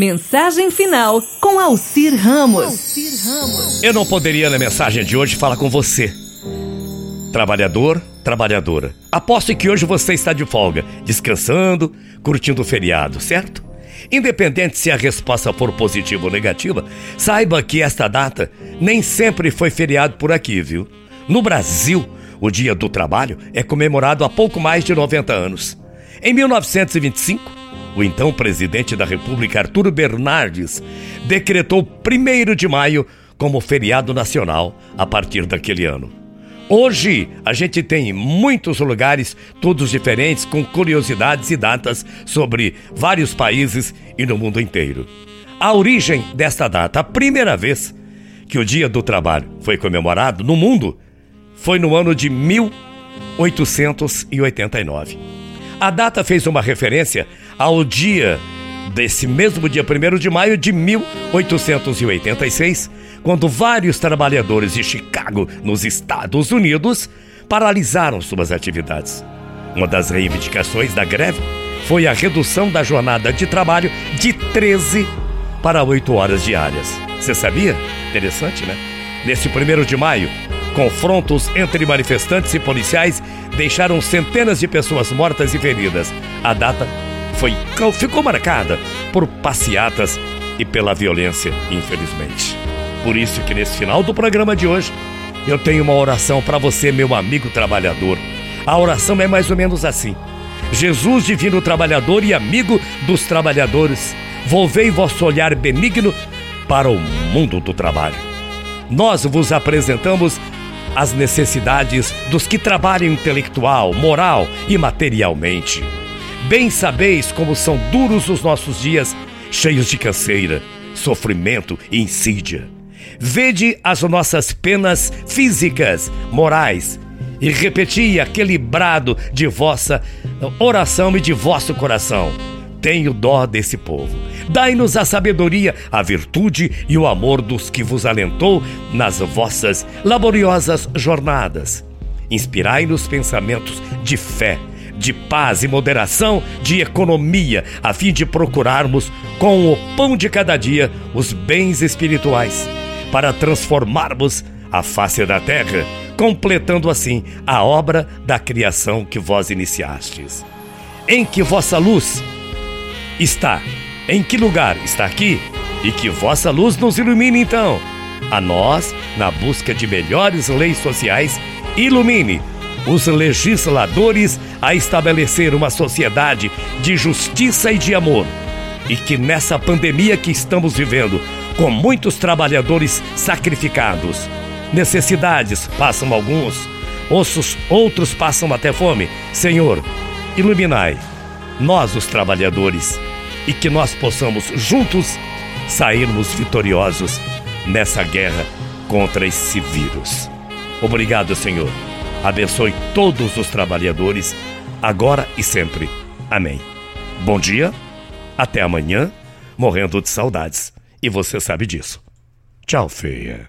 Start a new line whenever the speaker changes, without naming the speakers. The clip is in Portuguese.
Mensagem final com Alcir Ramos.
Eu não poderia, na mensagem de hoje, falar com você. Trabalhador, trabalhadora. Aposto que hoje você está de folga, descansando, curtindo o feriado, certo? Independente se a resposta for positiva ou negativa, saiba que esta data nem sempre foi feriado por aqui, viu? No Brasil, o Dia do Trabalho é comemorado há pouco mais de 90 anos. Em 1925, o então presidente da República, Arturo Bernardes, decretou 1 de maio como feriado nacional a partir daquele ano. Hoje a gente tem muitos lugares, todos diferentes, com curiosidades e datas sobre vários países e no mundo inteiro. A origem desta data, a primeira vez que o Dia do Trabalho foi comemorado no mundo, foi no ano de 1889. A data fez uma referência ao dia desse mesmo dia 1 de maio de 1886, quando vários trabalhadores de Chicago, nos Estados Unidos, paralisaram suas atividades. Uma das reivindicações da greve foi a redução da jornada de trabalho de 13 para 8 horas diárias. Você sabia? Interessante, né? Nesse 1 de maio, confrontos entre manifestantes e policiais deixaram centenas de pessoas mortas e feridas. A data foi, ficou marcada por passeatas e pela violência, infelizmente. Por isso que nesse final do programa de hoje, eu tenho uma oração para você, meu amigo trabalhador. A oração é mais ou menos assim: Jesus, divino trabalhador e amigo dos trabalhadores, volvei vosso olhar benigno para o mundo do trabalho. Nós vos apresentamos as necessidades dos que trabalham intelectual, moral e materialmente. Bem sabeis como são duros os nossos dias, cheios de canseira, sofrimento e insídia. Vede as nossas penas físicas, morais, e repeti aquele brado de vossa oração e de vosso coração. Tenho dó desse povo. Dai-nos a sabedoria, a virtude e o amor dos que vos alentou nas vossas laboriosas jornadas. Inspirai-nos pensamentos de fé, de paz e moderação, de economia, a fim de procurarmos, com o pão de cada dia, os bens espirituais, para transformarmos a face da terra, completando assim a obra da criação que vós iniciastes. Em que vossa luz está? Em que lugar está aqui? E que vossa luz nos ilumine então. A nós, na busca de melhores leis sociais, ilumine os legisladores a estabelecer uma sociedade de justiça e de amor. E que nessa pandemia que estamos vivendo, com muitos trabalhadores sacrificados, necessidades passam alguns, ossos, outros passam até fome. Senhor, iluminai nós, os trabalhadores, e que nós possamos juntos sairmos vitoriosos nessa guerra contra esse vírus. Obrigado, Senhor abençoe todos os trabalhadores, agora e sempre. Amém. Bom dia, até amanhã, morrendo de saudades. E você sabe disso. Tchau, feia.